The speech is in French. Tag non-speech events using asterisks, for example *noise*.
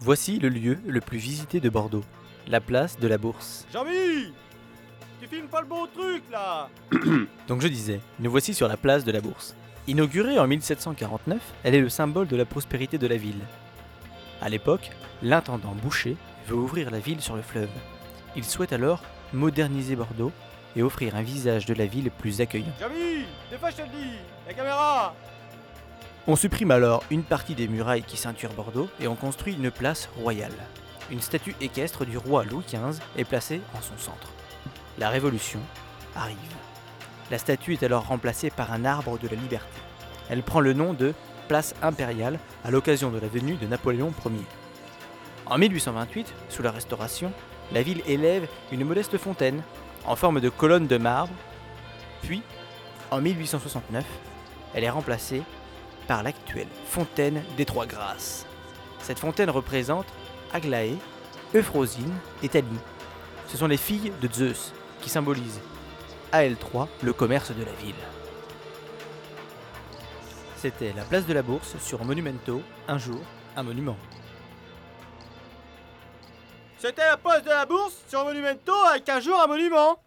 Voici le lieu le plus visité de Bordeaux, la place de la Bourse. Jean-Mi Tu filmes pas le bon truc là *coughs* Donc je disais, nous voici sur la place de la Bourse. Inaugurée en 1749, elle est le symbole de la prospérité de la ville. À l'époque, l'intendant Boucher veut ouvrir la ville sur le fleuve. Il souhaite alors moderniser Bordeaux et offrir un visage de la ville plus accueillant. Des fois je te le dis La caméra On supprime alors une partie des murailles qui ceinturent Bordeaux et on construit une place royale. Une statue équestre du roi Louis XV est placée en son centre. La Révolution arrive. La statue est alors remplacée par un arbre de la liberté. Elle prend le nom de Place impériale à l'occasion de la venue de Napoléon Ier. En 1828, sous la Restauration, la ville élève une modeste fontaine en forme de colonne de marbre. Puis, en 1869, elle est remplacée par l'actuelle fontaine des Trois Grâces. Cette fontaine représente Aglaé, Euphrosine et Thalie. Ce sont les filles de Zeus qui symbolisent à elles trois le commerce de la ville. C'était la place de la Bourse sur Monumento, un jour, un monument. C'était la poste de la bourse sur Monumento avec un jour un monument